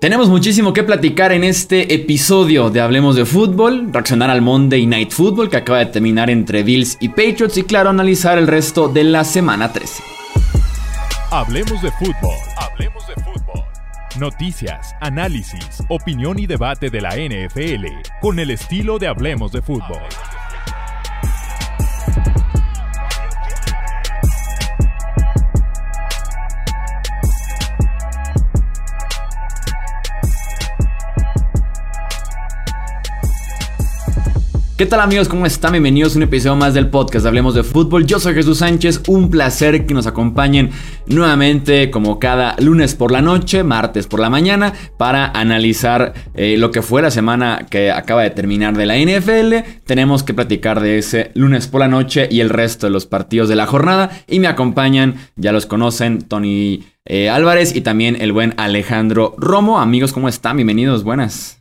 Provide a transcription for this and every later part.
Tenemos muchísimo que platicar en este episodio de Hablemos de Fútbol, reaccionar al Monday Night Football que acaba de terminar entre Bills y Patriots y claro, analizar el resto de la semana 13. Hablemos de fútbol. Hablemos de fútbol. Noticias, análisis, opinión y debate de la NFL con el estilo de Hablemos de fútbol. ¿Qué tal amigos? ¿Cómo están? Bienvenidos a un episodio más del podcast Hablemos de Fútbol. Yo soy Jesús Sánchez, un placer que nos acompañen nuevamente como cada lunes por la noche, martes por la mañana, para analizar eh, lo que fue la semana que acaba de terminar de la NFL. Tenemos que platicar de ese lunes por la noche y el resto de los partidos de la jornada. Y me acompañan, ya los conocen, Tony eh, Álvarez y también el buen Alejandro Romo. Amigos, ¿cómo están? Bienvenidos, buenas.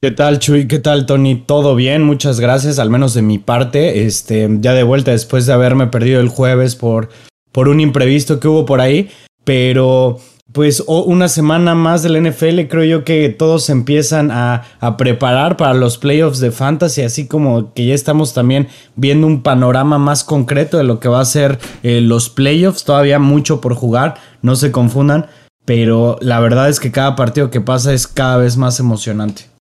¿Qué tal, Chuy? ¿Qué tal, Tony? Todo bien, muchas gracias, al menos de mi parte. Este, ya de vuelta después de haberme perdido el jueves por, por un imprevisto que hubo por ahí. Pero, pues, una semana más del NFL, creo yo que todos empiezan a, preparar para los playoffs de Fantasy, así como que ya estamos también viendo un panorama más concreto de lo que va a ser eh, los playoffs. Todavía mucho por jugar, no se confundan. Pero la verdad es que cada partido que pasa es cada vez más emocionante.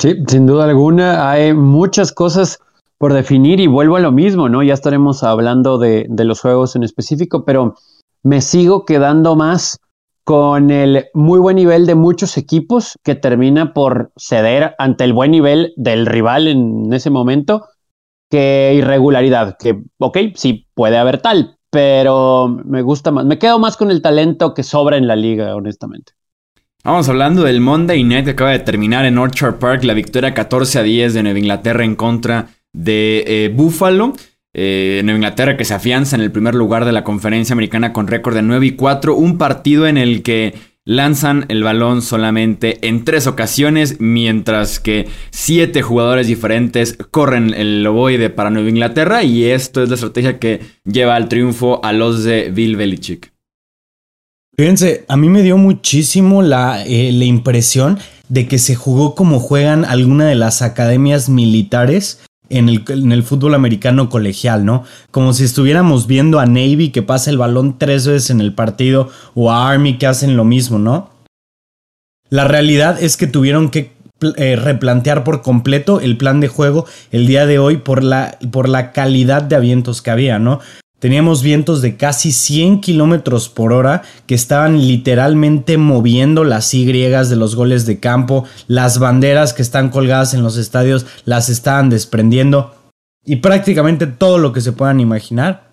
Sí, sin duda alguna, hay muchas cosas por definir y vuelvo a lo mismo, ¿no? Ya estaremos hablando de, los juegos en específico, pero me sigo quedando más con el muy buen nivel de muchos equipos que termina por ceder ante el buen nivel del rival en ese momento que irregularidad, que, ok, sí puede haber tal, pero me gusta más, me quedo más con el talento que sobra en la liga, honestamente. Vamos hablando del Monday Night que acaba de terminar en Orchard Park, la victoria 14 a 10 de Nueva Inglaterra en contra de eh, Buffalo. Eh, Nueva Inglaterra que se afianza en el primer lugar de la conferencia americana con récord de 9 y 4. Un partido en el que lanzan el balón solamente en tres ocasiones, mientras que siete jugadores diferentes corren el ovoide para Nueva Inglaterra. Y esto es la estrategia que lleva al triunfo a los de Bill Belichick. Fíjense, a mí me dio muchísimo la, eh, la impresión de que se jugó como juegan alguna de las academias militares en el, en el, fútbol americano colegial, ¿no? Como si estuviéramos viendo a Navy que pasa el balón tres veces en el partido o a Army que hacen lo mismo, ¿no? La realidad es que tuvieron que eh, replantear por completo el plan de juego el día de hoy por la, por la calidad de avientos que había, ¿no? Teníamos vientos de casi 100 kilómetros por hora que estaban literalmente moviendo las Y de los goles de campo, las banderas que están colgadas en los estadios las estaban desprendiendo y prácticamente todo lo que se puedan imaginar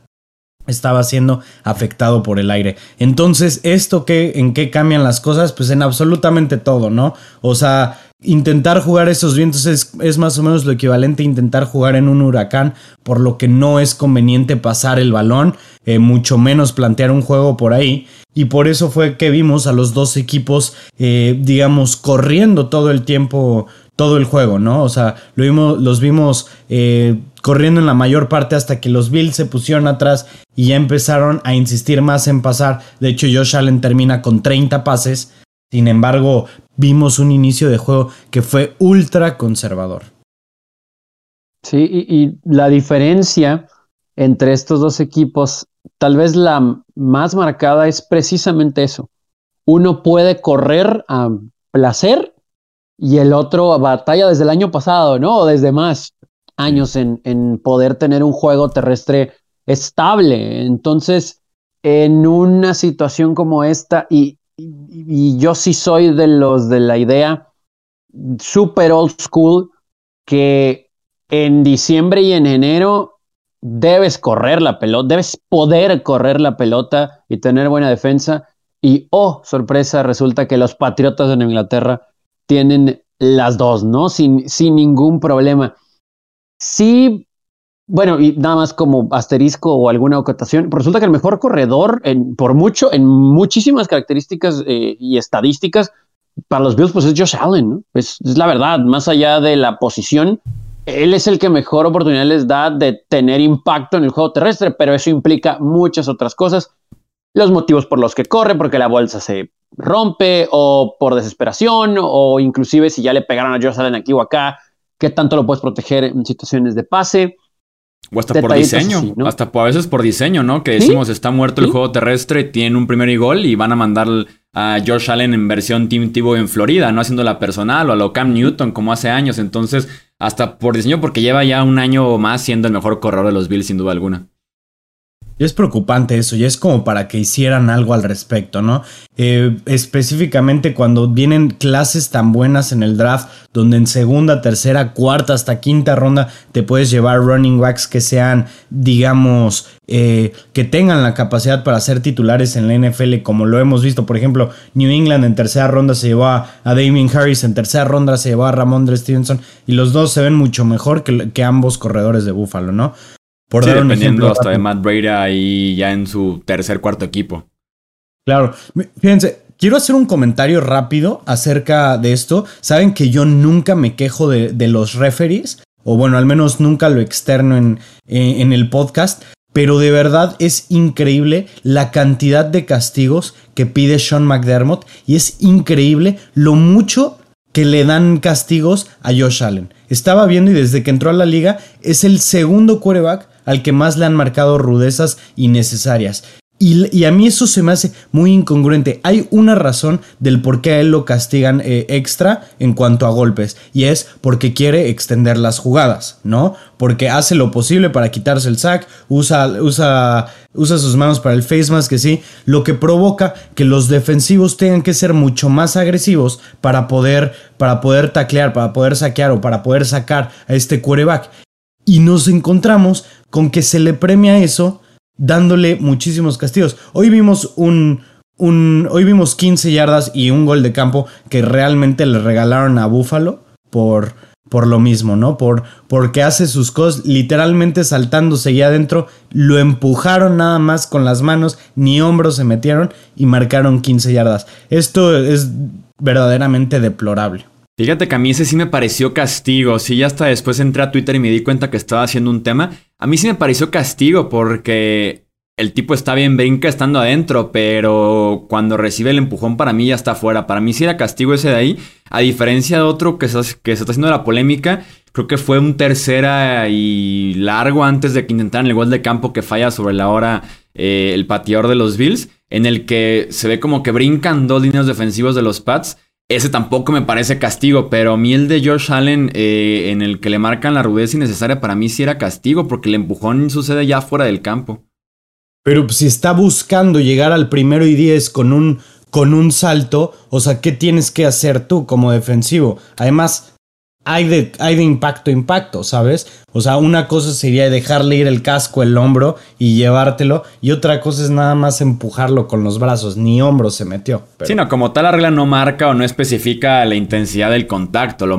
estaba siendo afectado por el aire. Entonces, ¿esto qué, en qué cambian las cosas? Pues en absolutamente todo, ¿no? O sea, Intentar jugar esos vientos es, más o menos lo equivalente a intentar jugar en un huracán, por lo que no es conveniente pasar el balón, eh, mucho menos plantear un juego por ahí. Y por eso fue que vimos a los dos equipos, eh, digamos, corriendo todo el tiempo, todo el juego, ¿no? O sea, los vimos eh, corriendo en la mayor parte hasta que los Bills se pusieron atrás y ya empezaron a insistir más en pasar. De hecho, Josh Allen termina con 30 pases. Sin embargo, vimos un inicio de juego que fue ultra conservador. Sí, y, la diferencia entre estos dos equipos, tal vez la más marcada es precisamente eso. Uno puede correr a placer y el otro batalla desde el año pasado, ¿no? O desde más años en, en poder tener un juego terrestre estable. Entonces, en una situación como esta, y, y, yo sí soy de los de la idea super old school que en diciembre y en enero debes correr la pelota, debes poder correr la pelota y tener buena defensa. Y, oh, sorpresa, resulta que los Patriotas en Inglaterra tienen las dos, ¿no? Sin, sin ningún problema. Sí bueno, y nada más como asterisco o alguna ocasión, resulta que el mejor corredor, en, por mucho, en muchísimas características eh, y estadísticas, para los Bills, pues es Josh Allen. Es, es, la verdad, más allá de la posición, él es el que mejor oportunidad les da de tener impacto en el juego terrestre, pero eso implica muchas otras cosas. Los motivos por los que corre, porque la bolsa se rompe o por desesperación o inclusive si ya le pegaron a Josh Allen aquí o acá, qué tanto lo puedes proteger en situaciones de pase. O hasta por diseño, hasta a veces por diseño, ¿no? Que decimos, está muerto el juego terrestre, tiene un primer y gol y van a mandar a Josh Allen en versión Team Tivo en Florida, no haciendo la personal o a lo Cam Newton como hace años. Entonces, hasta por diseño, porque lleva ya un año o más siendo el mejor corredor de los Bills, sin duda alguna. Y es preocupante eso, y es como para que hicieran algo al respecto, ¿no? Eh, específicamente cuando vienen clases tan buenas en el draft, donde en segunda, tercera, cuarta, hasta quinta ronda te puedes llevar running backs que sean, digamos, eh, que tengan la capacidad para ser titulares en la NFL, como lo hemos visto. Por ejemplo, New England en tercera ronda se llevó a, Damien Harris, en tercera ronda se llevó a Ramondre Stevenson, y los dos se ven mucho mejor que, que ambos corredores de Buffalo, ¿no? Por dar un ejemplo hasta de Matt Breda ahí ya en su tercer, cuarto equipo. Claro, fíjense, quiero hacer un comentario rápido acerca de esto. Saben que yo nunca me quejo de, los referees, o bueno, al menos nunca lo externo en, en el podcast, pero de verdad es increíble la cantidad de castigos que pide Sean McDermott y es increíble lo mucho que le dan castigos a Josh Allen. Estaba viendo y desde que entró a la liga es el segundo quarterback al que más le han marcado rudezas innecesarias. Y, a mí eso se me hace muy incongruente. Hay una razón del por qué a él lo castigan eh, extra en cuanto a golpes. Y es porque quiere extender las jugadas, ¿no? Porque hace lo posible para quitarse el sack, usa, usa, usa sus manos para el face mask, que sí. Lo que provoca que los defensivos tengan que ser mucho más agresivos para poder, para poder taclear, para poder saquear o para poder sacar a este quarterback. Y nos encontramos con que se le premia eso dándole muchísimos castigos. Hoy vimos un, un, hoy vimos 15 yardas y un gol de campo que realmente le regalaron a Buffalo por, por lo mismo, ¿no? Por, porque hace sus cosas literalmente saltándose ya adentro, lo empujaron nada más con las manos, ni hombros se metieron y marcaron 15 yardas. Esto es verdaderamente deplorable. Fíjate que a mí ese sí me pareció castigo. Sí, ya hasta después entré a Twitter y me di cuenta que estaba haciendo un tema. A mí sí me pareció castigo porque el tipo está bien brinca estando adentro, pero cuando recibe el empujón para mí ya está afuera. Para mí sí era castigo ese de ahí. A diferencia de otro que se, está haciendo la polémica, creo que fue un tercera y largo antes de que intentaran el gol de campo que falla sobre la hora eh, el pateador de los Bills, en el que se ve como que brincan dos líneas defensivos de los Pats ese tampoco me parece castigo, pero a mí el de Josh Allen, eh, en el que le marcan la rudeza innecesaria, para mí sí era castigo, porque el empujón sucede ya fuera del campo. Pero si está buscando llegar al primero y diez con un, con un salto, o sea, ¿qué tienes que hacer tú como defensivo? Además, hay de, impacto a impacto, ¿sabes? O sea, una cosa sería dejarle ir el casco, el hombro y llevártelo, y otra cosa es nada más empujarlo con los brazos, ni hombro se metió. Sí, no, como tal la regla no marca o no especifica la intensidad del contacto, lo,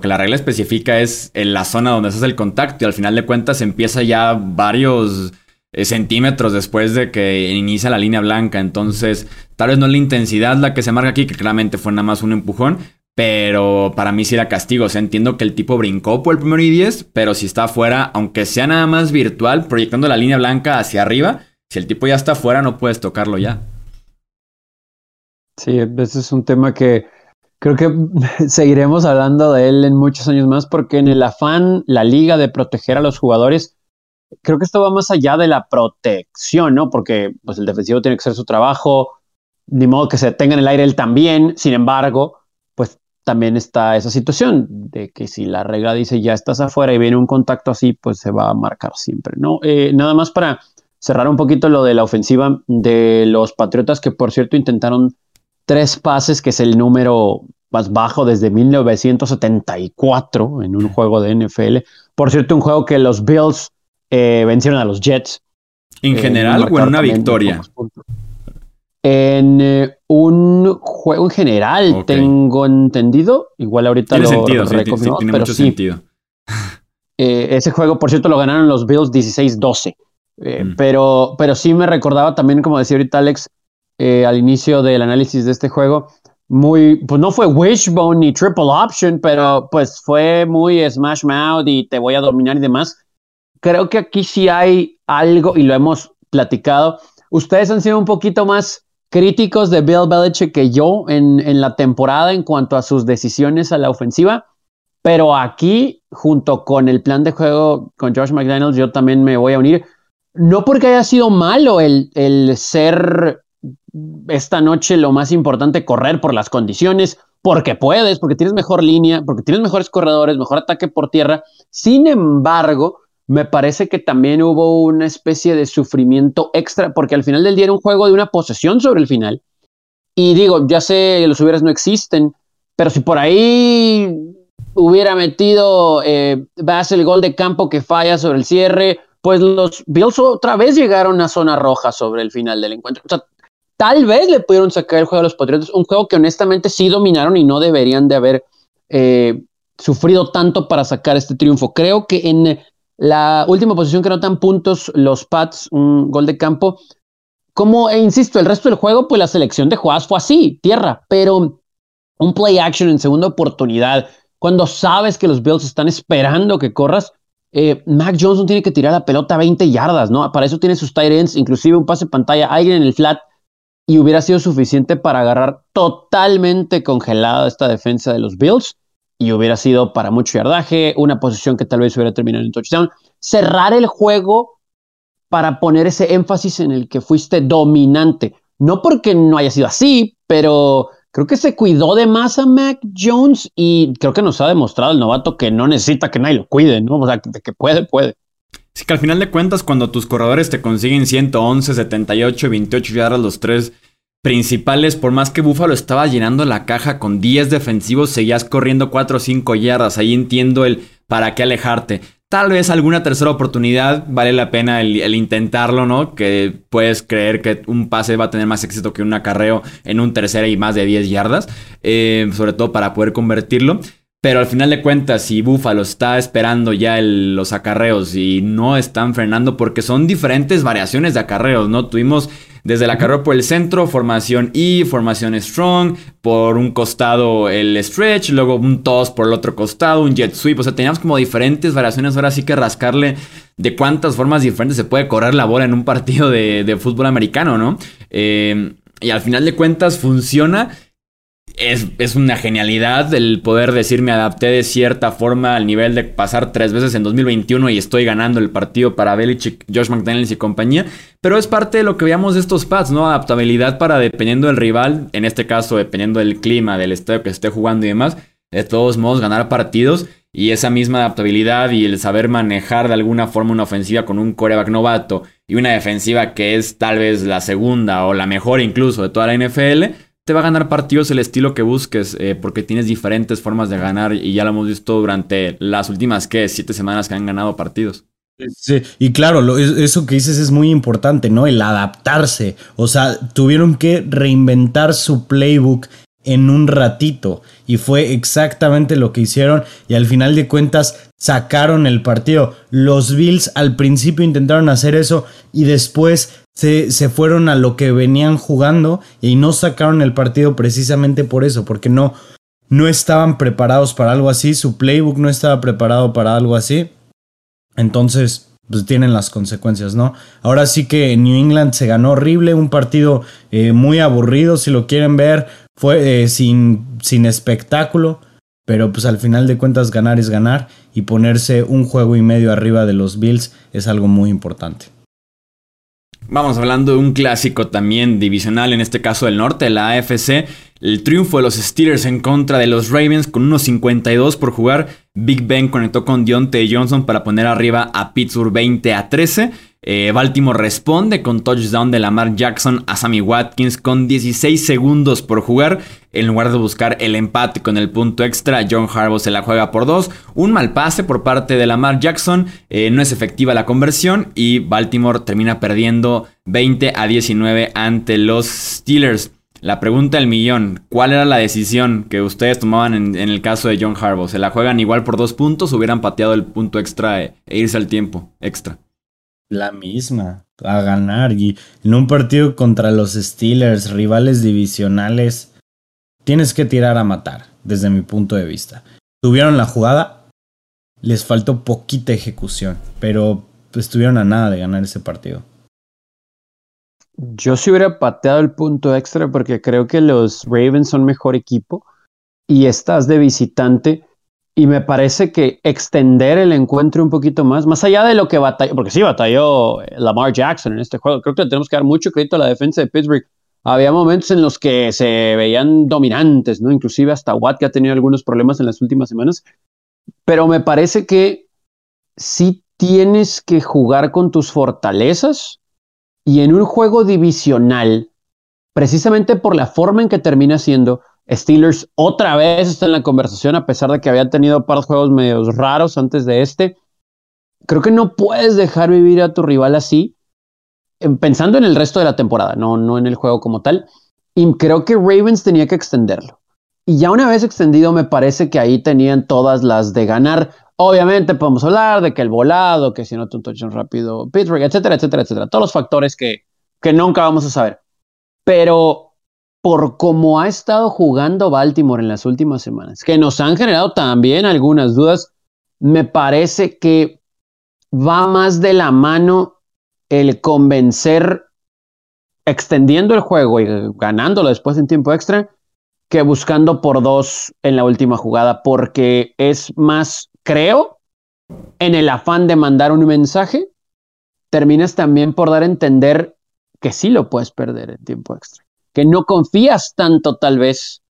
que la regla especifica es en la zona donde se hace el contacto y al final de cuentas empieza ya varios eh, centímetros después de que inicia la línea blanca, entonces tal vez no es la intensidad la que se marca aquí, que claramente fue nada más un empujón, pero para mí sí era castigo. O sea, entiendo que el tipo brincó por el primero y 10, pero si está afuera, aunque sea nada más virtual, proyectando la línea blanca hacia arriba, si el tipo ya está afuera, no puedes tocarlo ya. Sí, ese es un tema que creo que seguiremos hablando de él en muchos años más, porque en el afán, la liga de proteger a los jugadores, creo que esto va más allá de la protección, ¿no? Porque pues, el defensivo tiene que hacer su trabajo, ni modo que se tenga en el aire él también, sin embargo, pues también está esa situación de que si la regla dice ya estás afuera y viene un contacto así, pues se va a marcar siempre, ¿no? Eh, nada más para cerrar un poquito lo de la ofensiva de los Patriotas, que por cierto intentaron tres pases, que es el número más bajo desde 1974 en un juego de NFL. Por cierto, un juego que los Bills eh, vencieron a los Jets. ¿En general o en una victoria? En eh, un juego en general, tengo entendido. Igual ahorita lo sentido, tiene mucho sentido. Eh, ese juego, por cierto, lo ganaron los Bills 16-12. Eh, mm. pero, pero sí me recordaba también, como decía ahorita Alex, al inicio del análisis de este juego, muy, pues no fue wishbone ni triple option, pero pues fue muy smash mouth y te voy a dominar y demás. Creo que aquí sí hay algo y lo hemos platicado. Ustedes han sido un poquito más críticos de Bill Belichick que yo en, en la temporada en cuanto a sus decisiones a la ofensiva. Pero aquí, junto con el plan de juego con Josh McDaniels, yo también me voy a unir. No porque haya sido malo el, el ser esta noche lo más importante, correr por las condiciones, porque puedes, porque tienes mejor línea, porque tienes mejores corredores, mejor ataque por tierra. Sin embargo, me parece que también hubo una especie de sufrimiento extra, porque al final del día era un juego de una posesión sobre el final. Y digo, ya sé, los hubieras no existen, pero si por ahí hubiera metido eh, el gol de campo que falla sobre el cierre, pues los Bills otra vez llegaron a zona roja sobre el final del encuentro. O sea, tal vez le pudieron sacar el juego a los Patriotas, un juego que honestamente sí dominaron y no deberían de haber eh, sufrido tanto para sacar este triunfo. Creo que en la última posición que notan puntos los Pats, un gol de campo. Como, e insisto, el resto del juego, pues la selección de jugadas fue así, tierra, pero un play action en segunda oportunidad, cuando sabes que los Bills están esperando que corras, eh, Mac Johnson tiene que tirar la pelota a 20 yardas, ¿no? Para eso tiene sus tight ends, inclusive un pase pantalla, alguien en el flat, y hubiera sido suficiente para agarrar totalmente congelada esta defensa de los Bills y hubiera sido para mucho yardaje, una posición que tal vez hubiera terminado en touchdown. Cerrar el juego para poner ese énfasis en el que fuiste dominante. No porque no haya sido así, pero creo que se cuidó de más a Mac Jones y creo que nos ha demostrado el novato que no necesita que nadie lo cuide, ¿no? O sea, que puede, puede. Sí, que al final de cuentas, cuando tus corredores te consiguen 111, 78, 28 yardas los tres principales, por más que Buffalo estaba llenando la caja con 10 defensivos, seguías corriendo 4 o 5 yardas. Ahí entiendo el para qué alejarte. Tal vez alguna tercera oportunidad vale la pena el, intentarlo, ¿no? Que puedes creer que un pase va a tener más éxito que un acarreo en un tercera y más de 10 yardas, eh, sobre todo para poder convertirlo. Pero al final de cuentas, si Buffalo está esperando ya los acarreos y no están frenando, porque son diferentes variaciones de acarreos, ¿no? Tuvimos desde la carrera por el centro, formación E, formación strong, por un costado el stretch, luego un toss por el otro costado, un jet sweep. O sea, teníamos como diferentes variaciones. Ahora sí que rascarle de cuántas formas diferentes se puede correr la bola en un partido de, fútbol americano, ¿no? Eh, y al final de cuentas funciona es, una genialidad el poder decir me adapté de cierta forma al nivel de pasar tres veces en 2021 y estoy ganando el partido para Belichick, Josh McDaniels y compañía. Pero es parte de lo que veíamos de estos pads, ¿no? Adaptabilidad para dependiendo del rival, en este caso dependiendo del clima, del estadio que esté jugando y demás. De todos modos, ganar partidos y esa misma adaptabilidad y el saber manejar de alguna forma una ofensiva con un coreback novato y una defensiva que es tal vez la segunda o la mejor incluso de toda la NFL te va a ganar partidos el estilo que busques, eh, porque tienes diferentes formas de ganar y ya lo hemos visto durante las últimas, ¿qué? Siete semanas que han ganado partidos. Sí, y claro, eso que dices es muy importante, ¿no? El adaptarse. O sea, tuvieron que reinventar su playbook en un ratito. Y fue exactamente lo que hicieron. Y al final de cuentas sacaron el partido. Los Bills al principio intentaron hacer eso y después se, se, fueron a lo que venían jugando y no sacaron el partido precisamente por eso, porque no, no estaban preparados para algo así, su playbook no estaba preparado para algo así. Entonces, pues tienen las consecuencias, ¿no? Ahora sí que New England se ganó horrible, un partido eh, muy aburrido, si lo quieren ver, fue eh, sin, sin espectáculo, pero pues al final de cuentas ganar es ganar y ponerse un juego y medio arriba de los Bills es algo muy importante. Vamos hablando de un clásico también divisional, en este caso del norte, la AFC. El triunfo de los Steelers en contra de los Ravens con unos 52 por jugar. Big Ben conectó con Deontay Johnson para poner arriba a Pittsburgh 20 a 13. Eh, Baltimore responde con touchdown de Lamar Jackson a Sammy Watkins con 16 segundos por jugar. En lugar de buscar el empate con el punto extra, John Harbaugh se la juega por dos. Un mal pase por parte de Lamar Jackson. Eh, no es efectiva la conversión y Baltimore termina perdiendo 20 a 19 ante los Steelers. La pregunta del millón, ¿cuál era la decisión que ustedes tomaban en, el caso de John Harbaugh? ¿Se la juegan igual por dos puntos hubieran pateado el punto extra e irse al tiempo extra? La misma, a ganar. Y en un partido contra los Steelers, rivales divisionales, tienes que tirar a matar, desde mi punto de vista. Tuvieron la jugada, les faltó poquita ejecución, pero estuvieron a nada de ganar ese partido. Yo sí hubiera pateado el punto extra porque creo que los Ravens son mejor equipo y estás de visitante. Y me parece que extender el encuentro un poquito más, más allá de lo que batalló, porque sí batalló Lamar Jackson en este juego. Creo que tenemos que dar mucho crédito a la defensa de Pittsburgh. Había momentos en los que se veían dominantes, ¿no? Inclusive hasta Watt, que ha tenido algunos problemas en las últimas semanas. Pero me parece que sí tienes que jugar con tus fortalezas y en un juego divisional, precisamente por la forma en que termina siendo, Steelers otra vez está en la conversación, a pesar de que había tenido par de juegos medios raros antes de este. Creo que no puedes dejar vivir a tu rival así, pensando en el resto de la temporada, no, no en el juego como tal. Y creo que Ravens tenía que extenderlo. Y ya una vez extendido, me parece que ahí tenían todas las de ganar. Obviamente podemos hablar de que el volado, que si no un touchdown rápido, Pittsburgh, etcétera, etcétera, etcétera. Todos los factores que, que nunca vamos a saber. Pero por cómo ha estado jugando Baltimore en las últimas semanas, que nos han generado también algunas dudas, me parece que va más de la mano el convencer extendiendo el juego y ganándolo después en tiempo extra que buscando por dos en la última jugada, porque es más creo, en el afán de mandar un mensaje, terminas también por dar a entender que sí lo puedes perder en tiempo extra, que no confías tanto tal vez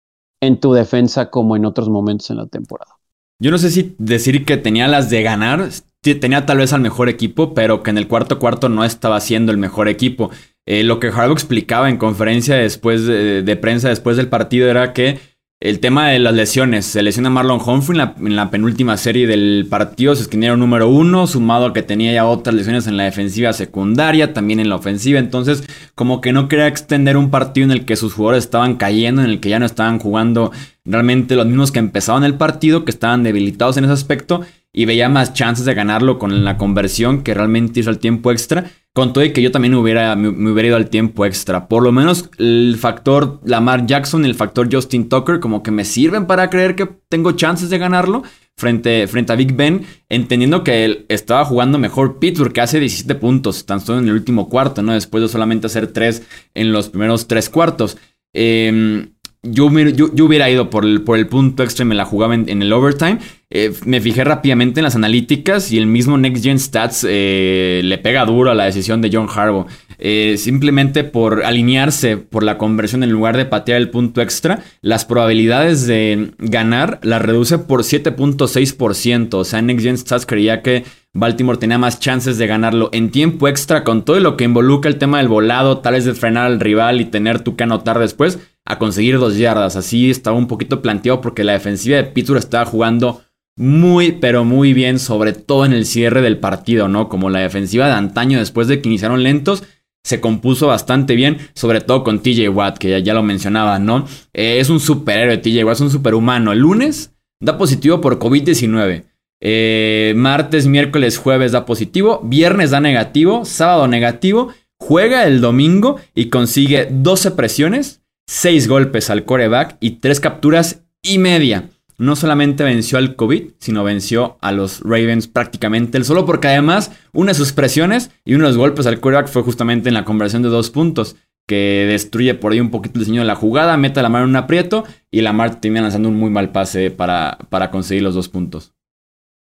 en tu defensa como en otros momentos en la temporada. Yo no sé si decir que tenía las de ganar, tenía tal vez al mejor equipo, pero que en el cuarto cuarto no estaba siendo el mejor equipo. Eh, lo que Harbaugh explicaba en conferencia después de prensa después del partido era que el tema de las lesiones. Se lesiona Marlon Humphrey en la, penúltima serie del partido. Se esquinearon número uno, sumado a que tenía ya otras lesiones en la defensiva secundaria, también en la ofensiva. Entonces, como que no quería extender un partido en el que sus jugadores estaban cayendo, en el que ya no estaban jugando realmente los mismos que empezaban el partido, que estaban debilitados en ese aspecto. Y veía más chances de ganarlo con la conversión que realmente hizo el tiempo extra. Con todo y que yo también hubiera, me, hubiera ido al tiempo extra. Por lo menos el factor Lamar Jackson y el factor Justin Tucker como que me sirven para creer que tengo chances de ganarlo frente, frente a Big Ben, entendiendo que él estaba jugando mejor Pittsburgh, que hace 17 puntos, tan solo en el último cuarto, ¿no? Después de solamente hacer 3 en los primeros 3 cuartos. Eh, yo, hubiera ido por el, por el punto extra y me la jugaba en, el overtime. Eh, me fijé rápidamente en las analíticas y el mismo Next Gen Stats eh, le pega duro a la decisión de John Harbaugh. Eh, simplemente por alinearse por la conversión en lugar de patear el punto extra, las probabilidades de ganar las reduce por 7.6%. O sea, Next Gen Stats creía que Baltimore tenía más chances de ganarlo en tiempo extra con todo lo que involucra el tema del volado, tal vez de frenar al rival y tener tú que anotar después a conseguir dos yardas. Así estaba un poquito planteado porque la defensiva de Pittsburgh estaba jugando muy, pero muy bien, sobre todo en el cierre del partido, ¿no? Como la defensiva de antaño después de que iniciaron lentos, se compuso bastante bien, sobre todo con TJ Watt, que ya, lo mencionaba, ¿no? Eh, es un superhéroe, TJ Watt es un superhumano. El lunes da positivo por COVID-19. Eh, martes, miércoles, jueves da positivo. Viernes da negativo. Sábado negativo. Juega el domingo y consigue 12 presiones 6 golpes al coreback y 3 capturas y media. No solamente venció al COVID, sino venció a los Ravens prácticamente solo, porque además una de sus presiones y uno de los golpes al coreback fue justamente en la conversión de dos puntos, que destruye por ahí un poquito el diseño de la jugada, mete la mano en un aprieto y Lamar termina lanzando un muy mal pase para, para conseguir los dos puntos.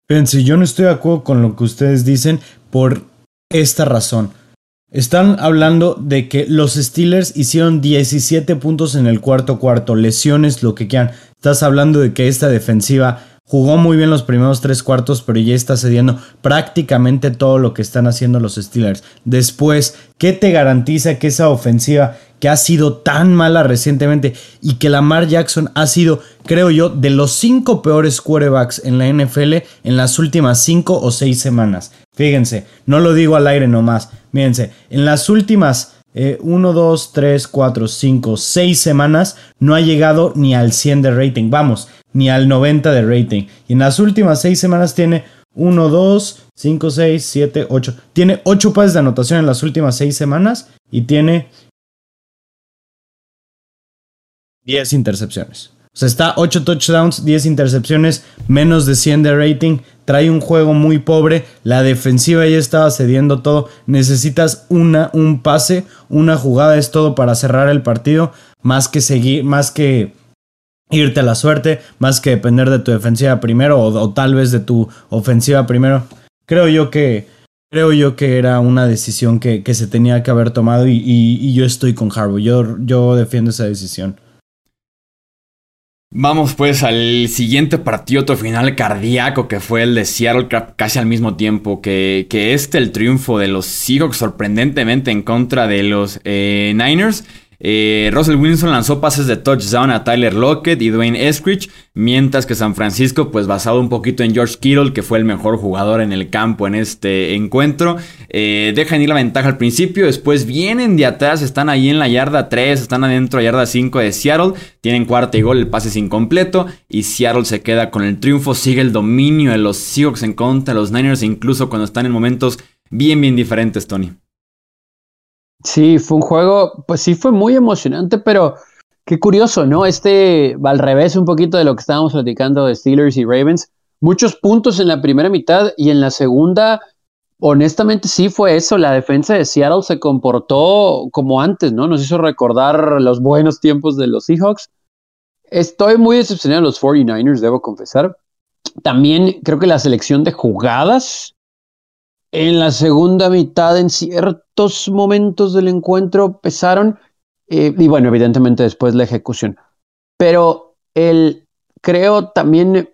Fíjense, yo no estoy de acuerdo con lo que ustedes dicen por esta razón. Están hablando de que los Steelers hicieron 17 puntos en el cuarto cuarto, lesiones, lo que quieran. Estás hablando de que esta defensiva jugó muy bien los primeros tres cuartos, pero ya está cediendo prácticamente todo lo que están haciendo los Steelers. Después, ¿qué te garantiza que esa ofensiva que ha sido tan mala recientemente y que Lamar Jackson ha sido, creo yo, de los cinco peores quarterbacks en la NFL en las últimas cinco o seis semanas? Fíjense, no lo digo al aire nomás. Fíjense, en las últimas 1, 2, 3, 4, 5, 6 semanas no ha llegado ni al 100 de rating. Vamos, ni al 90 de rating. Y en las últimas 6 semanas tiene 1, 2, 5, 6, 7, 8. Tiene 8 pases de anotación en las últimas 6 semanas y tiene 10 intercepciones. Sea, está 8 touchdowns, 10 intercepciones, menos de 100 de rating. Trae un juego muy pobre. La defensiva ya estaba cediendo todo. Necesitas una, un pase, una jugada es todo para cerrar el partido. Más que seguir, más que irte a la suerte, más que depender de tu defensiva primero o, tal vez de tu ofensiva primero. Creo yo que creo yo que era una decisión que, se tenía que haber tomado y, yo estoy con Harbaugh. Yo, yo defiendo esa decisión. Vamos pues al siguiente partido, final cardíaco que fue el de Seattle casi al mismo tiempo que, que este, el triunfo de los Seahawks sorprendentemente en contra de los eh, Niners. Eh, Russell Wilson lanzó pases de touchdown a Tyler Lockett y Dwayne Eskridge, mientras que San Francisco, pues basado un poquito en George Kittle, que fue el mejor jugador en el campo en este encuentro, eh, dejan ir la ventaja al principio, después vienen de atrás, están ahí en la yarda 3, están adentro, yarda 5 de Seattle, tienen cuarta y gol, el pase es incompleto y Seattle se queda con el triunfo, sigue el dominio de los Seahawks en contra de los Niners, incluso cuando están en momentos bien, bien diferentes, Tony. Sí, fue un juego, pues sí fue muy emocionante, pero qué curioso, ¿no? Este va al revés un poquito de lo que estábamos platicando de Steelers y Ravens. Muchos puntos en la primera mitad y en la segunda, honestamente sí fue eso. La defensa de Seattle se comportó como antes, ¿no? Nos hizo recordar los buenos tiempos de los Seahawks. Estoy muy decepcionado de los 49ers, debo confesar. También creo que la selección de jugadas en la segunda mitad, en ciertos momentos del encuentro, pesaron. Eh, y bueno, evidentemente después la ejecución. Pero el, creo también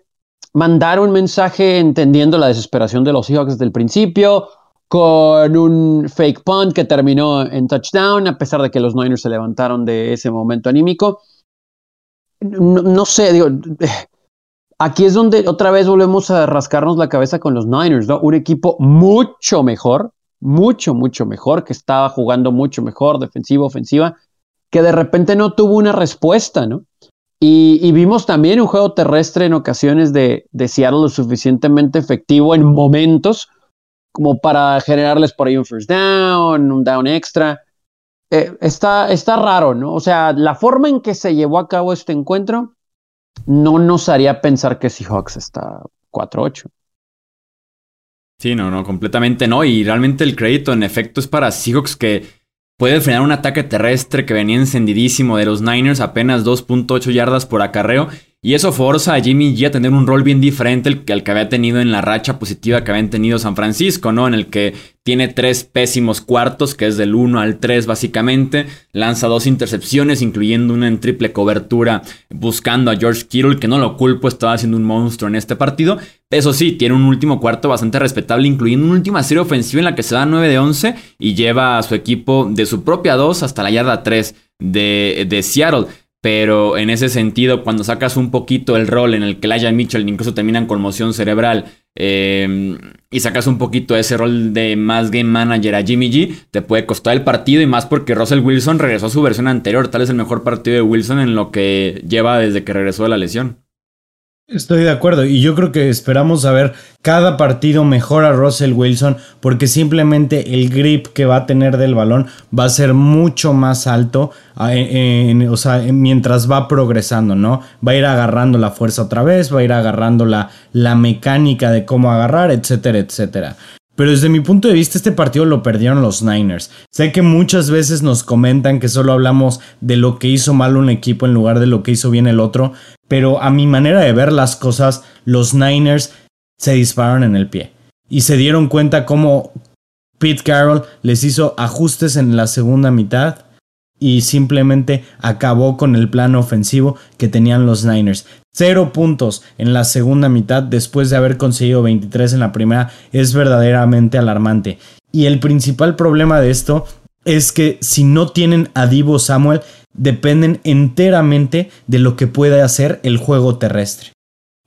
mandar un mensaje entendiendo la desesperación de los Seahawks desde el principio, con un fake punt que terminó en touchdown, a pesar de que los Niners se levantaron de ese momento anímico. No, no sé, digo, aquí es donde otra vez volvemos a rascarnos la cabeza con los Niners, ¿no? Un equipo mucho mejor, mucho, mucho mejor, que estaba jugando mucho mejor, defensiva, ofensiva, que de repente no tuvo una respuesta, ¿no? Y, vimos también un juego terrestre en ocasiones de, de, lo suficientemente efectivo en momentos como para generarles por ahí un first down, un down extra. Eh, está, está raro, ¿no? O sea, la forma en que se llevó a cabo este encuentro no nos haría pensar que Seahawks está 4-8. Sí, no, no, completamente no. Y realmente el crédito en efecto es para Seahawks que puede frenar un ataque terrestre que venía encendidísimo de los Niners, apenas 2.8 yardas por acarreo. Y eso forza a Jimmy G a tener un rol bien diferente al que, había tenido en la racha positiva que habían tenido San Francisco, ¿no? En el que tiene tres pésimos cuartos, que es del 1 al 3 básicamente. Lanza dos intercepciones, incluyendo una en triple cobertura, buscando a George Kittle, que no lo culpo, estaba haciendo un monstruo en este partido. Eso sí, tiene un último cuarto bastante respetable, incluyendo una última serie ofensiva en la que se da 9 de 11 y lleva a su equipo de su propia 2 hasta la yarda 3 de, de Seattle. Pero en ese sentido, cuando sacas un poquito el rol en el que Laia Mitchell incluso termina en conmoción cerebral em, y sacas un poquito ese rol de más game manager a Jimmy G, te puede costar el partido y más porque Russell Wilson regresó a su versión anterior. Tal es el mejor partido de Wilson en lo que lleva desde que regresó de la lesión. Estoy de acuerdo y yo creo que esperamos a ver cada partido mejor a Russell Wilson porque simplemente el grip que va a tener del balón va a ser mucho más alto o sea, mientras va progresando, ¿no? Va a ir agarrando la fuerza otra vez, va a ir agarrando la, la mecánica de cómo agarrar, etcétera, etcétera. Pero desde mi punto de vista este partido lo perdieron los Niners. Sé que muchas veces nos comentan que solo hablamos de lo que hizo mal un equipo en lugar de lo que hizo bien el otro, pero a mi manera de ver las cosas, los Niners se dispararon en el pie y se dieron cuenta cómo Pete Carroll les hizo ajustes en la segunda mitad y simplemente acabó con el plan ofensivo que tenían los Niners. Cero puntos en la segunda mitad después de haber conseguido 23 en la primera es verdaderamente alarmante. Y el principal problema de esto es que si no tienen a Divo Samuel, dependen enteramente de lo que puede hacer el juego terrestre.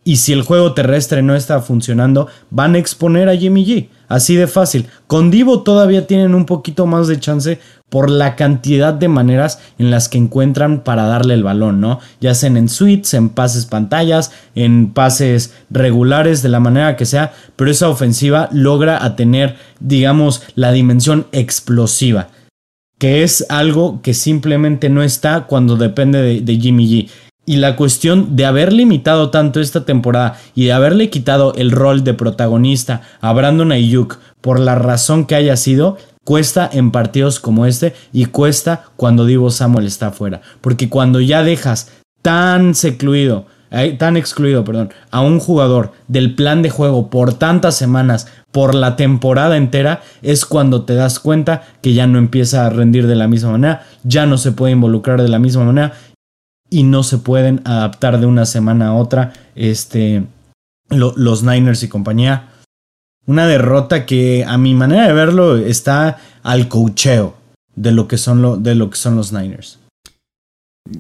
Y si el juego terrestre no está funcionando, van a exponer a Jimmy G. Así de fácil. Con Divo todavía tienen un poquito más de chance por la cantidad de maneras en las que encuentran para darle el balón, ¿no? Ya sean en suites, en pases pantallas, en pases regulares, de la manera que sea, pero esa ofensiva logra tener, digamos, la dimensión explosiva, que es algo que simplemente no está cuando depende de, Jimmy G. y la cuestión de haber limitado tanto esta temporada y de haberle quitado el rol de protagonista a Brandon Ayuk por la razón que haya sido, cuesta en partidos como este y cuesta cuando Divo Samuel está fuera. Porque cuando ya dejas tan secluido, tan excluido, perdón, a un jugador del plan de juego por tantas semanas, por la temporada entera, es cuando te das cuenta que ya no empieza a rendir de la misma manera, ya no se puede involucrar de la misma manera y no se pueden adaptar de una semana a otra este, los Niners y compañía. Una derrota que a mi manera de verlo está al cocheo de lo que son, de lo que son los Niners.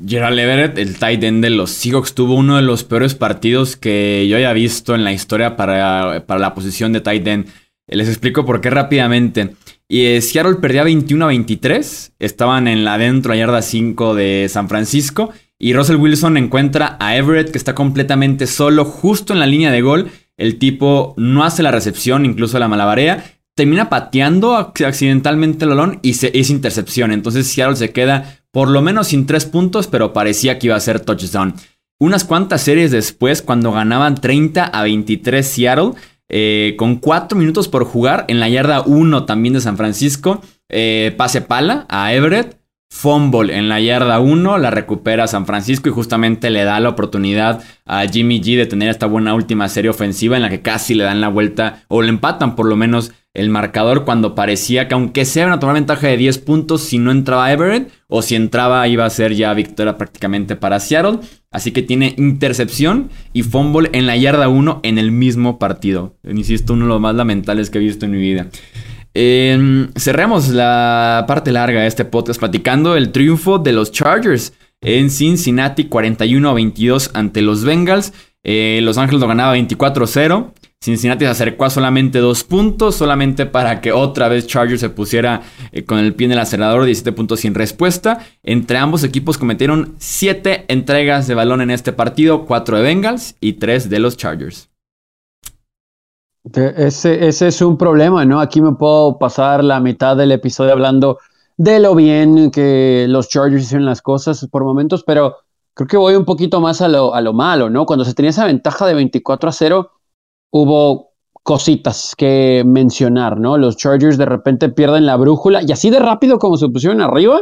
Gerald Everett, el tight end de los Seahawks, tuvo uno de los peores partidos que yo haya visto en la historia para, para la posición de tight end. Les explico por qué rápidamente. Y eh, Seattle perdía 21 a 23. Estaban en la adentro, la yarda 5 de San Francisco. Y Russell Wilson encuentra a Everett que está completamente solo justo en la línea de gol. El tipo no hace la recepción, incluso la malabarea. Termina pateando accidentalmente el balón y se, es intercepción. Entonces Seattle se queda por lo menos sin tres puntos, pero parecía que iba a ser touchdown. Unas cuantas series después, cuando ganaban 30 a 23 Seattle, eh, con cuatro minutos por jugar en la yarda 1 también de San Francisco, eh, pase pala a Everett fumble en la yarda 1, la recupera San Francisco y justamente le da la oportunidad a Jimmy G de tener esta buena última serie ofensiva en la que casi le dan la vuelta o le empatan por lo menos el marcador cuando parecía que aunque sea una tomar ventaja de 10 puntos si no entraba Everett o si entraba iba a ser ya victoria prácticamente para Seattle. Así que tiene intercepción y fumble en la yarda 1 en el mismo partido. Insisto, uno de los más lamentables que he visto en mi vida. Eh, cerremos la parte larga de este podcast platicando el triunfo de los Chargers en Cincinnati 41 a 22 ante los Bengals. Eh, los Ángeles lo ganaba 24-0. Cincinnati se acercó a solamente dos puntos, solamente para que otra vez Chargers se pusiera eh, con el pie en el acelerador, 17 puntos sin respuesta. Entre ambos equipos cometieron 7 entregas de balón en este partido, 4 de Bengals y 3 de los Chargers. Ese, es un problema, ¿no? Aquí me puedo pasar la mitad del episodio hablando de lo bien que los Chargers hicieron las cosas por momentos, pero creo que voy un poquito más a lo, a lo malo, ¿no? Cuando se tenía esa ventaja de 24 a 0, hubo cositas que mencionar, ¿no? Los Chargers de repente pierden la brújula y así de rápido como se pusieron arriba,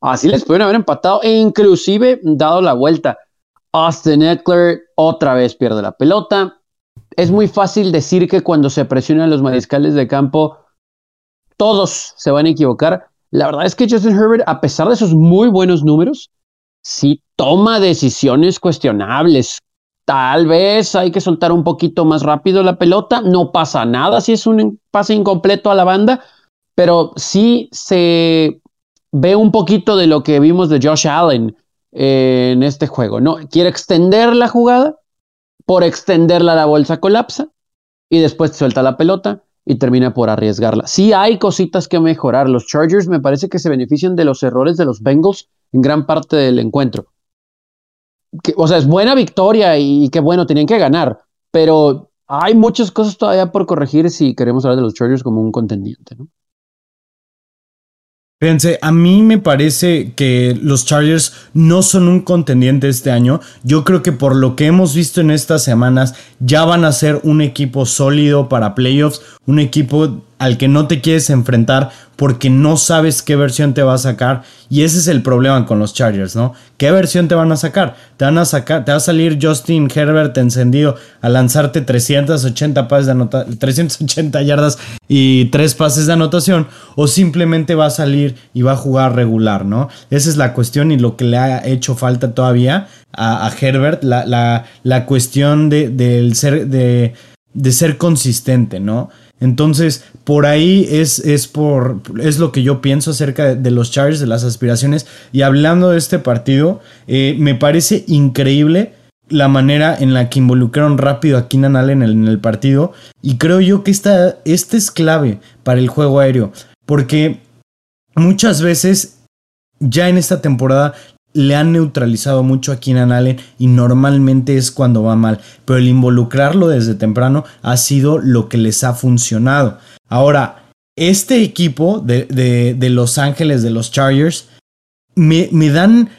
así les pueden haber empatado e inclusive dado la vuelta. Austin Eckler otra vez pierde la pelota, es muy fácil decir que cuando se presionan los mariscales de campo, todos se van a equivocar. La verdad es que Justin Herbert, a pesar de sus muy buenos números, sí toma decisiones cuestionables. Tal vez hay que soltar un poquito más rápido la pelota. No pasa nada si es un pase incompleto a la banda, pero sí se ve un poquito de lo que vimos de Josh Allen en este juego. ¿no? Quiere extender la jugada, por extenderla la bolsa colapsa y después suelta la pelota y termina por arriesgarla. Sí hay cositas que mejorar. Los Chargers me parece que se benefician de los errores de los Bengals en gran parte del encuentro. o sea, es buena victoria y, qué bueno, tenían que ganar, pero hay muchas cosas todavía por corregir si queremos hablar de los Chargers como un contendiente, ¿no? Fíjense, a mí me parece que los Chargers no son un contendiente este año. Yo creo que por lo que hemos visto en estas semanas, ya van a ser un equipo sólido para playoffs, un equipo al que no te quieres enfrentar porque no sabes qué versión te va a sacar. Y ese es el problema con los Chargers, ¿no? ¿Qué versión te van a sacar? Te van a sacar, te va a salir Justin Herbert encendido a lanzarte 380 pases de anota 380 yardas y 3 pases de anotación. O simplemente va a salir y va a jugar regular, ¿no? Esa es la cuestión y lo que le ha hecho falta todavía a, Herbert, la, la, cuestión de, ser, de, de ser consistente, ¿no? Entonces, por ahí es, es, por, es lo que yo pienso acerca de, los Chargers, de las aspiraciones. Y hablando de este partido, eh, me parece increíble la manera en la que involucraron rápido a Keenan Allen en el, partido. Y creo yo que esta, este es clave para el juego aéreo. Porque muchas veces ya en esta temporada le han neutralizado mucho a Keenan Allen y normalmente es cuando va mal. Pero el involucrarlo desde temprano ha sido lo que les ha funcionado. Ahora, este equipo de, de, Los Ángeles, de los Chargers, me, me dan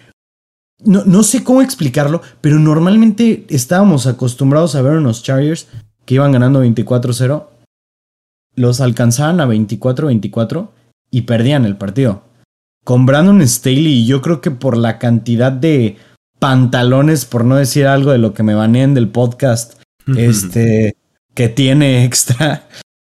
no, no sé cómo explicarlo, pero normalmente estábamos acostumbrados a ver unos Chargers que iban ganando 24-0, los alcanzaban a 24-24 y perdían el partido. Con Brandon Staley, y yo creo que por la cantidad de pantalones, por no decir algo de lo que me baneen del podcast, este, que tiene extra,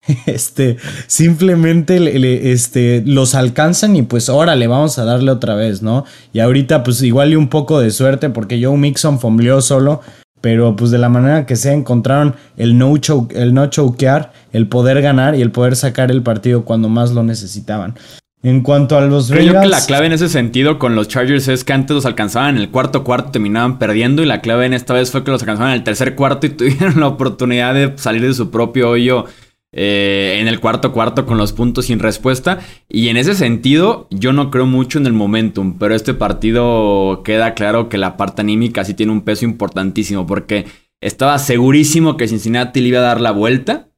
este, simplemente este, los alcanzan y pues órale, vamos a darle otra vez, ¿no? Y ahorita pues igual y un poco de suerte porque Joe Mixon fombleó solo, pero pues de la manera que sea encontraron el no, el no choquear, el poder ganar y el poder sacar el partido cuando más lo necesitaban. En cuanto a los Creo que la clave en ese sentido con los Chargers es que antes los alcanzaban en el cuarto cuarto, terminaban perdiendo y la clave en esta vez fue que los alcanzaban en el tercer cuarto y tuvieron la oportunidad de salir de su propio hoyo eh, en el cuarto cuarto con los puntos sin respuesta. Y en ese sentido, yo no creo mucho en el momentum, pero este partido queda claro que la parte anímica sí tiene un peso importantísimo porque estaba segurísimo que Cincinnati le iba a dar la vuelta.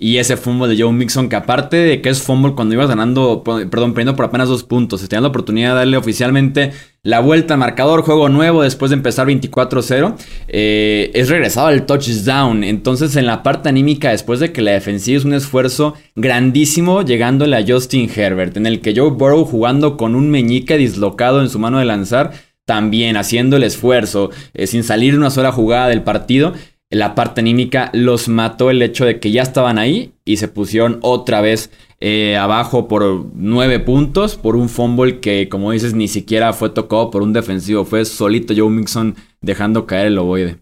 Y ese fumble de Joe Mixon, que aparte de que es fumble cuando ibas ganando, perdón, perdiendo por apenas dos puntos, tenían la oportunidad de darle oficialmente la vuelta al marcador, juego nuevo después de empezar 24-0, eh, es regresado al touchdown. Entonces, en la parte anímica, después de que la defensiva es un esfuerzo grandísimo, llegándole a Justin Herbert, en el que Joe Burrow jugando con un meñique dislocado en su mano de lanzar, también haciendo el esfuerzo, eh, sin salir una sola jugada del partido la parte anímica los mató el hecho de que ya estaban ahí y se pusieron otra vez eh, abajo por nueve puntos por un fumble que, como dices, ni siquiera fue tocado por un defensivo. Fue solito Joe Mixon dejando caer el ovoide.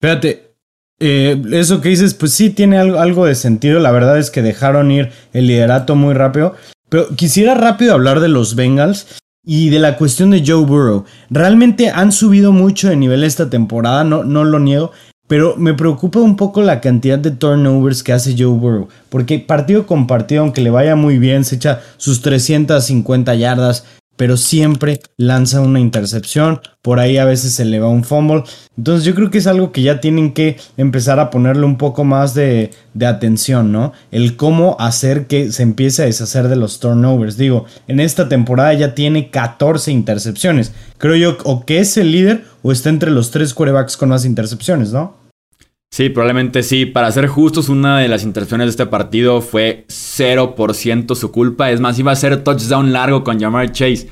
Fíjate, eh, eso que dices, pues sí tiene algo, algo de sentido. La verdad es que dejaron ir el liderato muy rápido. Pero quisiera rápido hablar de los Bengals. Y de la cuestión de Joe Burrow. Realmente han subido mucho de nivel esta temporada, no, no lo niego. Pero me preocupa un poco la cantidad de turnovers que hace Joe Burrow. Porque partido con partido, aunque le vaya muy bien, se echa sus 350 yardas, pero siempre lanza una intercepción, por ahí a veces se le va un fumble. Entonces yo creo que es algo que ya tienen que empezar a ponerle un poco más de, atención, ¿no? El cómo hacer que se empiece a deshacer de los turnovers. Digo, en esta temporada ya tiene 14 intercepciones. Creo yo o que es el líder o está entre los tres quarterbacks con más intercepciones, ¿no? Sí, probablemente sí. Para ser justos, una de las intercepciones de este partido fue 0% su culpa. Es más, iba a ser touchdown largo con Jamar Chase.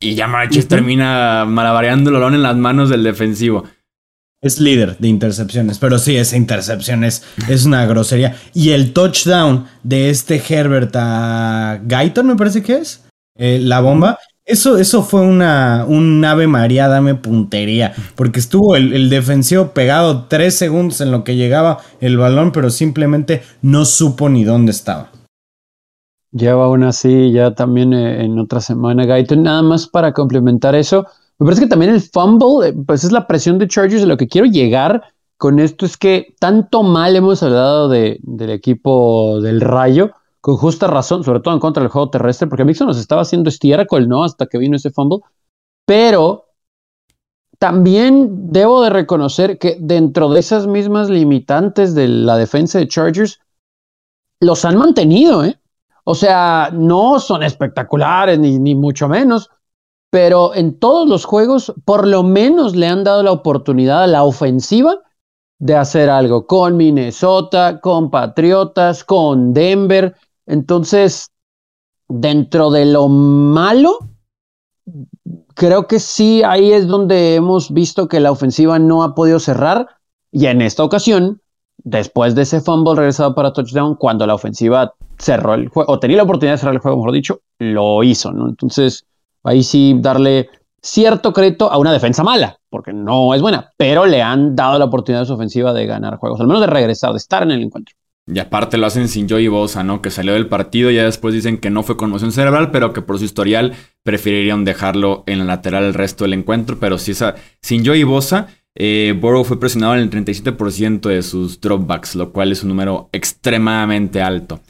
Y Jamar Chase termina malabareando el balón en las manos del defensivo. Es líder de intercepciones, pero sí, esa intercepción es, una grosería. Y el touchdown de este Herbert a Guyton, me parece que es, eh, la bomba, eso, eso fue una, un ave maría, dame puntería, porque estuvo el, defensivo pegado tres segundos en lo que llegaba el balón, pero simplemente no supo ni dónde estaba. Lleva aún así ya también eh, en otra semana, Gaito. Nada más para complementar eso, me parece que también el fumble, eh, pues es la presión de Chargers. De lo que quiero llegar con esto es que tanto mal hemos hablado de, del equipo del Rayo con justa razón, sobre todo en contra del juego terrestre, porque Mixon nos estaba haciendo estiércol, ¿no? Hasta que vino ese fumble. Pero también debo de reconocer que dentro de esas mismas limitantes de la defensa de Chargers, los han mantenido, ¿eh? O sea, no son espectaculares ni, ni mucho menos, pero en todos los juegos por lo menos le han dado la oportunidad a la ofensiva de hacer algo con Minnesota, con Patriotas, con Denver. Entonces, dentro de lo malo, creo que sí, ahí es donde hemos visto que la ofensiva no ha podido cerrar. Y en esta ocasión, después de ese fumble regresado para touchdown, cuando la ofensiva cerró el juego, o tenía la oportunidad de cerrar el juego, mejor dicho, lo hizo, ¿no? Entonces, ahí sí darle cierto crédito a una defensa mala, porque no es buena, pero le han dado la oportunidad a su ofensiva de ganar juegos, al menos de regresar, de estar en el encuentro. Y aparte lo hacen sin Joey Bosa, ¿no? Que salió del partido, ya después dicen que no fue conmoción cerebral, pero que por su historial preferirían dejarlo en la lateral el resto del encuentro. Pero si esa, sin Joey Bosa, eh, fue presionado en el 37% de sus dropbacks, lo cual es un número extremadamente alto.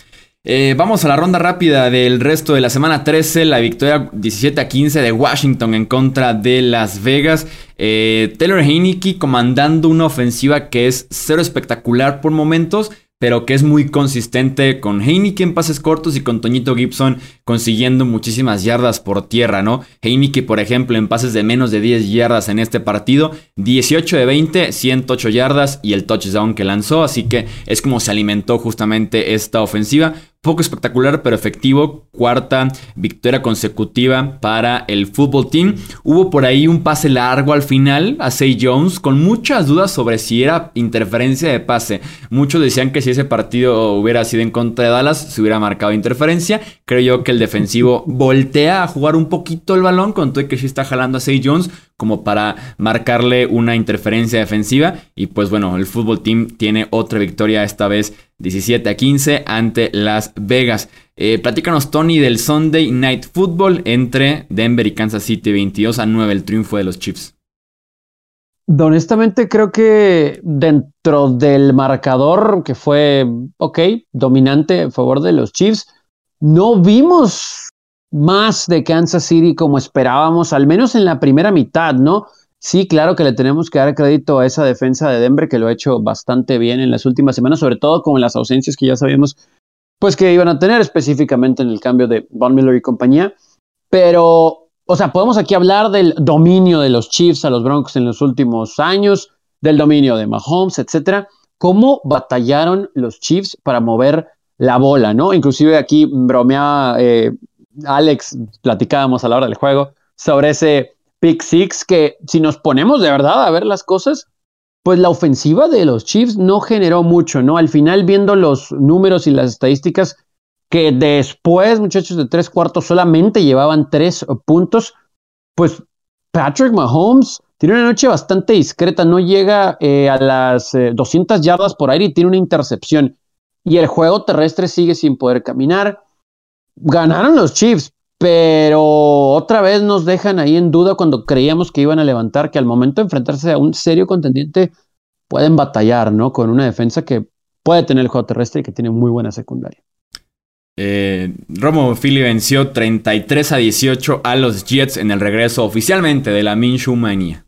Eh, vamos a la ronda rápida del resto de la semana 13, la victoria 17 a 15 de Washington en contra de Las Vegas. Eh, Taylor Heineke comandando una ofensiva que es cero espectacular por momentos, pero que es muy consistente con Heineke en pases cortos y con Toñito Gibson consiguiendo muchísimas yardas por tierra, ¿no? Heineke, por ejemplo, en pases de menos de 10 yardas en este partido, 18 de 20, 108 yardas y el touchdown que lanzó, así que es como se alimentó justamente esta ofensiva. Poco espectacular, pero efectivo. Cuarta victoria consecutiva para el fútbol team. Hubo por ahí un pase largo al final a Say Jones, con muchas dudas sobre si era interferencia de pase. Muchos decían que si ese partido hubiera sido en contra de Dallas, se hubiera marcado interferencia. Creo yo que el defensivo voltea a jugar un poquito el balón, con todo que sí está jalando a Say Jones como para marcarle una interferencia defensiva. Y pues bueno, el fútbol team tiene otra victoria, esta vez 17 a 15 ante Las Vegas. Eh, platícanos, Tony, del Sunday Night Football entre Denver y Kansas City, 22 a 9, el triunfo de los Chiefs. Honestamente, creo que dentro del marcador, que fue, ok, dominante a favor de los Chiefs, no vimos más de Kansas City como esperábamos, al menos en la primera mitad, ¿no? Sí, claro que le tenemos que dar crédito a esa defensa de Denver que lo ha hecho bastante bien en las últimas semanas, sobre todo con las ausencias que ya sabíamos pues que iban a tener específicamente en el cambio de Von Miller y compañía. Pero, o sea, podemos aquí hablar del dominio de los Chiefs a los Broncos en los últimos años, del dominio de Mahomes, etcétera. ¿Cómo batallaron los Chiefs para mover la bola, no? Inclusive aquí bromeaba eh, Alex, platicábamos a la hora del juego sobre ese pick six que si nos ponemos de verdad a ver las cosas, pues la ofensiva de los Chiefs no generó mucho, ¿no? Al final viendo los números y las estadísticas que después, muchachos, de tres cuartos solamente llevaban tres puntos, pues Patrick Mahomes tiene una noche bastante discreta, no llega eh, a las 200 eh, yardas por aire y tiene una intercepción. Y el juego terrestre sigue sin poder caminar ganaron los Chiefs, pero otra vez nos dejan ahí en duda cuando creíamos que iban a levantar, que al momento de enfrentarse a un serio contendiente pueden batallar, ¿no? Con una defensa que puede tener el juego terrestre y que tiene muy buena secundaria. Eh, Romo Philly venció 33 a 18 a los Jets en el regreso oficialmente de la Minshew Mania.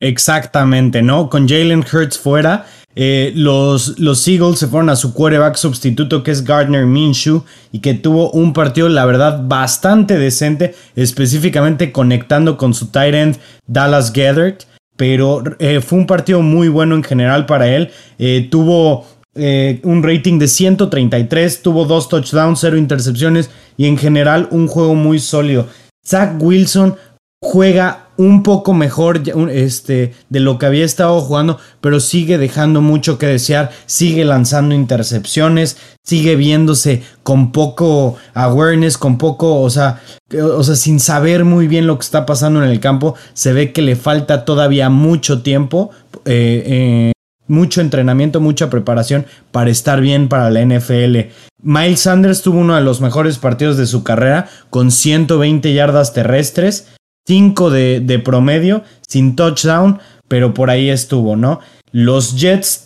Exactamente, ¿no? Con Jalen Hurts fuera, eh, los, los Eagles se fueron a su quarterback sustituto que es Gardner Minshew y que tuvo un partido, la verdad, bastante decente, específicamente conectando con su tight end Dallas Gathered. Pero eh, fue un partido muy bueno en general para él. Eh, tuvo un rating de 133, tuvo dos touchdowns, cero intercepciones y en general un juego muy sólido. Zach Wilson juega un poco mejor este, de lo que había estado jugando, pero sigue dejando mucho que desear, sigue lanzando intercepciones, sigue viéndose con poco awareness, con poco, o sea, o sea, sin saber muy bien lo que está pasando en el campo, se ve que le falta todavía mucho tiempo, eh, eh, mucho entrenamiento, mucha preparación para estar bien para la NFL. Miles Sanders tuvo uno de los mejores partidos de su carrera con 120 yardas terrestres 5 de, promedio, sin touchdown, pero por ahí estuvo, ¿no? Los Jets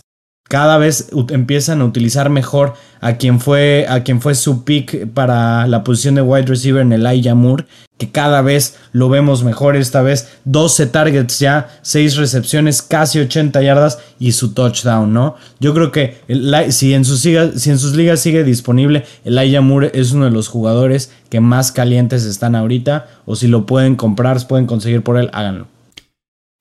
cada vez empiezan a utilizar mejor a quien fue, a quien fue su pick para la posición de wide receiver en el Elijah Moore, que cada vez lo vemos mejor, esta vez 12 targets ya, 6 recepciones, casi 80 yardas y su touchdown, ¿no? Yo creo que si, en sus, si en sus ligas sigue disponible, el Elijah Moore es uno de los jugadores que más calientes están ahorita, o si lo pueden comprar, pueden conseguir por él, háganlo.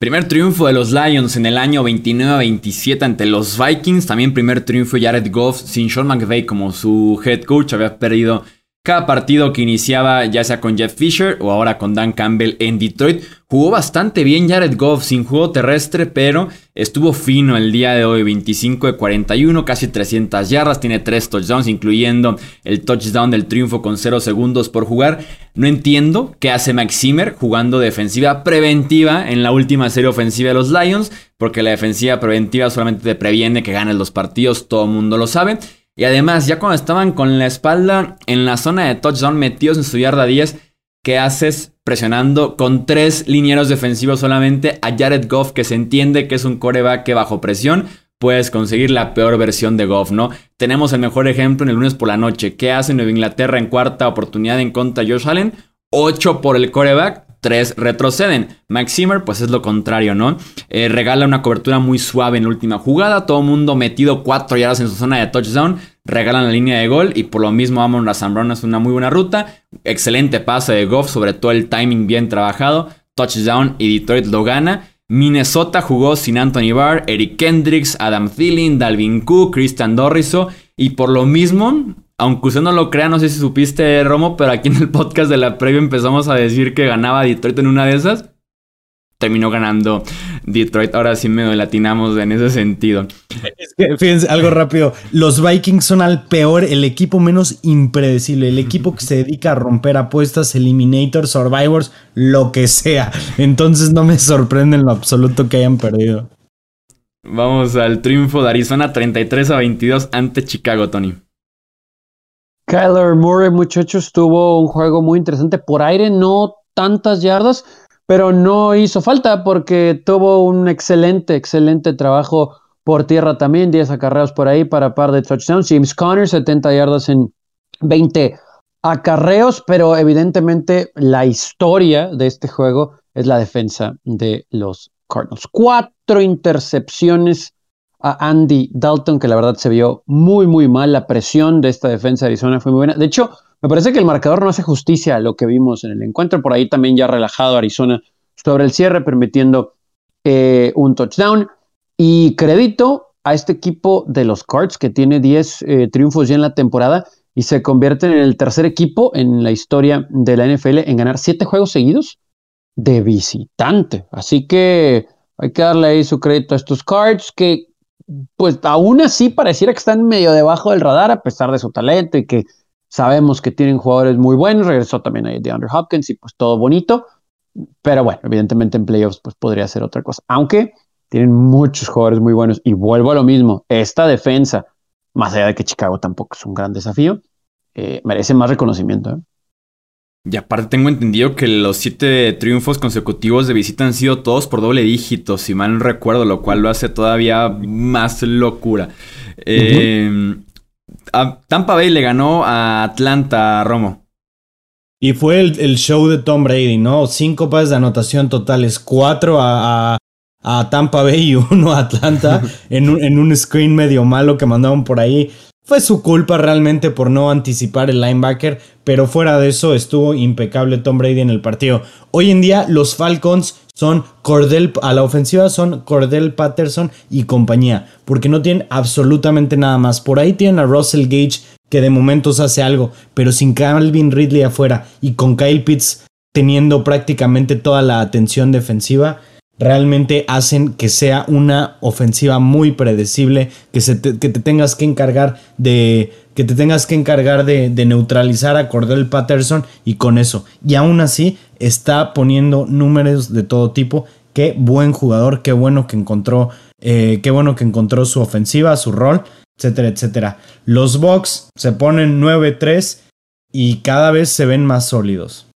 Primer triunfo de los Lions en el año 29-27 ante los Vikings. También primer triunfo de Jared Goff sin Sean McVay como su head coach. Había perdido cada partido que iniciaba, ya sea con Jeff Fisher o ahora con Dan Campbell en Detroit, jugó bastante bien Jared Goff sin juego terrestre, pero estuvo fino el día de hoy, 25 de 41, casi 300 yardas, tiene 3 touchdowns, incluyendo el touchdown del triunfo con 0 segundos por jugar. No entiendo qué hace Max Zimmer jugando defensiva preventiva en la última serie ofensiva de los Lions, porque la defensiva preventiva solamente te previene que ganes los partidos, todo el mundo lo sabe. Y además, ya cuando estaban con la espalda en la zona de touchdown metidos en su yarda 10, ¿qué haces presionando con tres linieros defensivos solamente a Jared Goff, que se entiende que es un coreback que bajo presión puedes conseguir la peor versión de Goff, ¿no? Tenemos el mejor ejemplo en el lunes por la noche. ¿Qué hace Nueva Inglaterra en cuarta oportunidad en contra de Josh Allen? 8 por el coreback, tres retroceden. Max Zimmer, pues es lo contrario, ¿no? Eh, regala una cobertura muy suave en la última jugada, todo mundo metido cuatro yardas en su zona de touchdown, regalan la línea de gol y por lo mismo Amon Razan es una muy buena ruta. Excelente pase de Goff, sobre todo el timing bien trabajado, touchdown y Detroit lo gana. Minnesota jugó sin Anthony Barr, Eric Kendricks, Adam Thielen, Dalvin Cook, Christian Dorriso y por lo mismo aunque usted no lo crea, no sé si supiste, Romo, pero aquí en el podcast de la previa empezamos a decir que ganaba Detroit en una de esas. Terminó ganando Detroit. Ahora sí me latinamos en ese sentido. Es que, fíjense, algo rápido. Los Vikings son al peor, el equipo menos impredecible, el equipo que se dedica a romper apuestas, Eliminator, Survivors, lo que sea. Entonces no me sorprende en lo absoluto que hayan perdido. Vamos al triunfo de Arizona 33 a 22 ante Chicago, Tony. Kyler Murray, muchachos, tuvo un juego muy interesante. Por aire, no tantas yardas, pero no hizo falta porque tuvo un excelente, excelente trabajo por tierra también. 10 acarreos por ahí para par de touchdowns. James Conner, 70 yardas en 20 acarreos, pero evidentemente la historia de este juego es la defensa de los Cardinals. Cuatro intercepciones a Andy Dalton, que la verdad se vio muy, muy mal. La presión de esta defensa de Arizona fue muy buena. De hecho, me parece que el marcador no hace justicia a lo que vimos en el encuentro. Por ahí también ya relajado Arizona sobre el cierre, permitiendo eh, un touchdown. Y crédito a este equipo de los Cards, que tiene 10 eh, triunfos ya en la temporada y se convierte en el tercer equipo en la historia de la NFL en ganar 7 juegos seguidos de visitante. Así que hay que darle ahí su crédito a estos Cards, que pues aún así pareciera que están medio debajo del radar a pesar de su talento y que sabemos que tienen jugadores muy buenos. Regresó también ahí de Andrew Hopkins y pues todo bonito. Pero bueno, evidentemente en playoffs pues podría ser otra cosa. Aunque tienen muchos jugadores muy buenos y vuelvo a lo mismo, esta defensa, más allá de que Chicago tampoco es un gran desafío, eh, merece más reconocimiento. ¿eh? Y aparte tengo entendido que los siete triunfos consecutivos de visita han sido todos por doble dígito, si mal no recuerdo, lo cual lo hace todavía más locura. Eh, Tampa Bay le ganó a Atlanta, Romo. Y fue el, show de Tom Brady, ¿no? Cinco pases de anotación totales, cuatro a, Tampa Bay y uno a Atlanta en, un, en un screen medio malo que mandaron por ahí. Fue su culpa realmente por no anticipar el linebacker, pero fuera de eso estuvo impecable Tom Brady en el partido. Hoy en día los Falcons son Cordell, a la ofensiva son Cordell Patterson y compañía, porque no tienen absolutamente nada más. Por ahí tienen a Russell Gage que de momentos hace algo, pero sin Calvin Ridley afuera y con Kyle Pitts teniendo prácticamente toda la atención defensiva, realmente hacen que sea una ofensiva muy predecible, que, te, que te tengas que encargar de que te tengas que encargar de, neutralizar a Cordell Patterson y con eso. Y aún así está poniendo números de todo tipo. Qué buen jugador, qué bueno que encontró, eh, qué bueno que encontró su ofensiva, su rol, etcétera, etcétera. Los Bucks se ponen 9-3 y cada vez se ven más sólidos.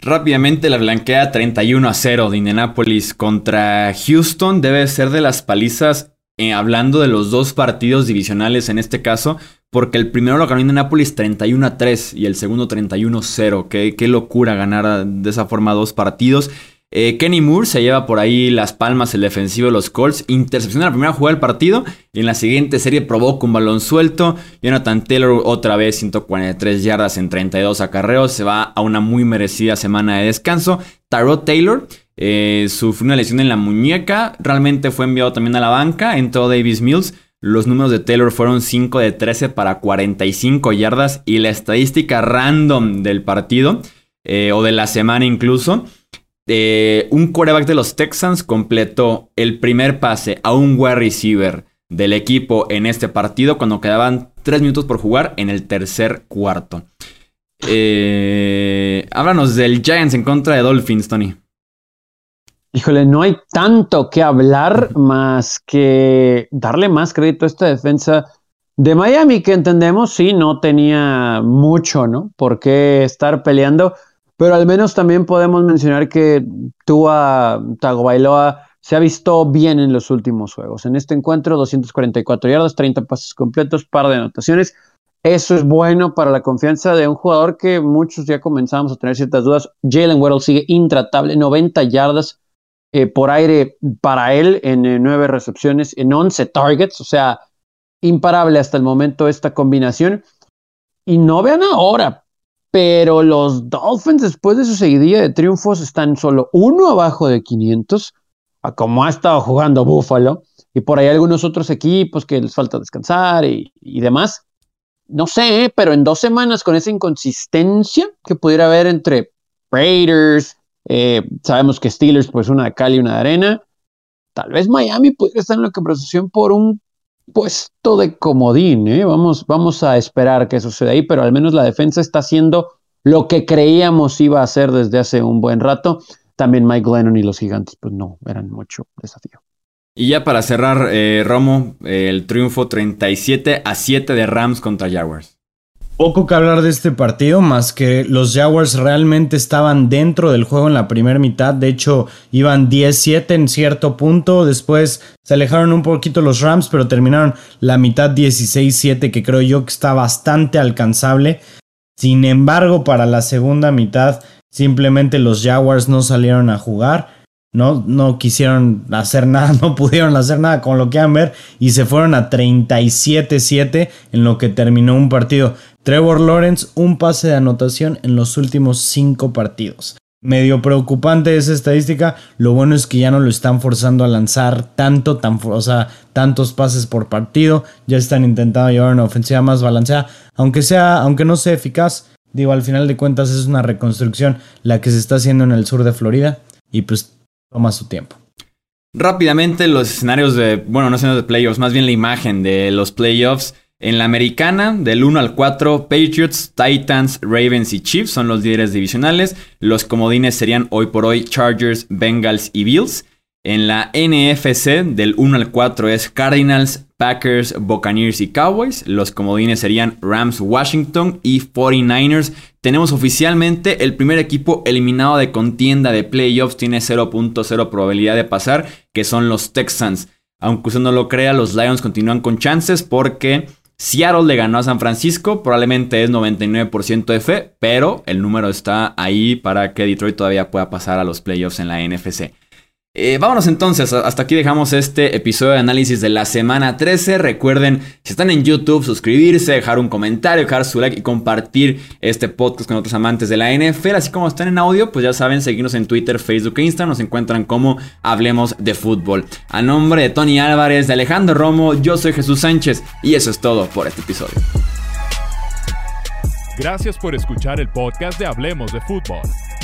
Rápidamente la blanquea 31 a 0 de Indianapolis contra Houston. Debe ser de las palizas, eh, hablando de los dos partidos divisionales en este caso, porque el primero lo ganó Indianapolis 31 a 3 y el segundo 31 a 0. Qué, qué locura ganar de esa forma dos partidos. Eh, Kenny Moore se lleva por ahí las palmas el defensivo de los Colts. Intercepción en la primera jugada del partido. Y en la siguiente serie provoca un balón suelto. Jonathan Taylor otra vez 143 yardas en 32 acarreos. Se va a una muy merecida semana de descanso. Tyrod Taylor eh, sufrió una lesión en la muñeca. Realmente fue enviado también a la banca. Entró Davis Mills. Los números de Taylor fueron 5 de 13 para 45 yardas. Y la estadística random del partido, eh, o de la semana incluso, eh, un quarterback de los Texans completó el primer pase a un wide receiver del equipo en este partido cuando quedaban 3 minutos por jugar en el tercer cuarto. Eh, háblanos del Giants en contra de Dolphins, Tony. Híjole, no hay tanto que hablar más que darle más crédito a esta defensa de Miami, que entendemos, sí, no tenía mucho, ¿no? Por qué estar peleando pero al menos también podemos mencionar que Tua Tagovailoa se ha visto bien en los últimos juegos. En este encuentro, 244 yardas, 30 pases completos, par de anotaciones. Eso es bueno para la confianza de un jugador que muchos ya comenzamos a tener ciertas dudas. Jalen Waddle sigue intratable, 90 yardas eh, por aire para él en eh, nueve recepciones, en 11 targets, o sea, imparable hasta el momento esta combinación. Y no vean ahora, pero los Dolphins después de su seguidilla de triunfos están solo uno abajo de 500, a como ha estado jugando Buffalo, y por ahí algunos otros equipos que les falta descansar y, demás. No sé, pero en dos semanas con esa inconsistencia que pudiera haber entre Raiders, eh, sabemos que Steelers, pues una de cal y una de arena. Tal vez Miami pudiera estar en la conversación por un puesto de comodín. ¿eh? Vamos, vamos a esperar que suceda ahí, pero al menos la defensa está haciendo lo que creíamos iba a hacer desde hace un buen rato. También Mike Lennon y los gigantes, pues no, eran mucho desafío. Y ya para cerrar, eh, Romo, el triunfo 37 a 7 de Rams contra Jaguars. Poco que hablar de este partido, más que los Jaguars realmente estaban dentro del juego en la primera mitad. De hecho, iban 10-7 en cierto punto. Después se alejaron un poquito los Rams, pero terminaron la mitad 16-7, que creo yo que está bastante alcanzable. Sin embargo, para la segunda mitad, simplemente los Jaguars no salieron a jugar. No, no quisieron hacer nada, no pudieron hacer nada con lo que han ver y se fueron a 37-7 en lo que terminó un partido. Trevor Lawrence, un pase de anotación en los últimos cinco partidos. Medio preocupante esa estadística. Lo bueno es que ya no lo están forzando a lanzar tanto, tan, o sea, tantos pases por partido. Ya están intentando llevar una ofensiva más balanceada. Aunque sea, aunque no sea eficaz, digo, al final de cuentas es una reconstrucción la que se está haciendo en el sur de Florida. Y pues toma su tiempo. Rápidamente, los escenarios de, bueno, no escenarios de playoffs, más bien la imagen de los playoffs. En la americana, del 1 al 4, Patriots, Titans, Ravens y Chiefs son los líderes divisionales. Los comodines serían hoy por hoy Chargers, Bengals y Bills. En la NFC, del 1 al 4 es Cardinals, Packers, Buccaneers y Cowboys. Los comodines serían Rams, Washington y 49ers. Tenemos oficialmente el primer equipo eliminado de contienda de playoffs. Tiene 0.0 probabilidad de pasar, que son los Texans. Aunque usted no lo crea, los Lions continúan con chances porque Seattle le ganó a San Francisco, probablemente es 99% de fe, pero el número está ahí para que Detroit todavía pueda pasar a los playoffs en la NFC. Eh, vámonos entonces, hasta aquí dejamos este episodio de análisis de la semana 13. Recuerden, si están en YouTube, suscribirse, dejar un comentario, dejar su like y compartir este podcast con otros amantes de la NFL. Así como están en audio, pues ya saben, seguirnos en Twitter, Facebook e Instagram. Nos encuentran como Hablemos de Fútbol. A nombre de Tony Álvarez, de Alejandro Romo, yo soy Jesús Sánchez y eso es todo por este episodio. Gracias por escuchar el podcast de Hablemos de Fútbol.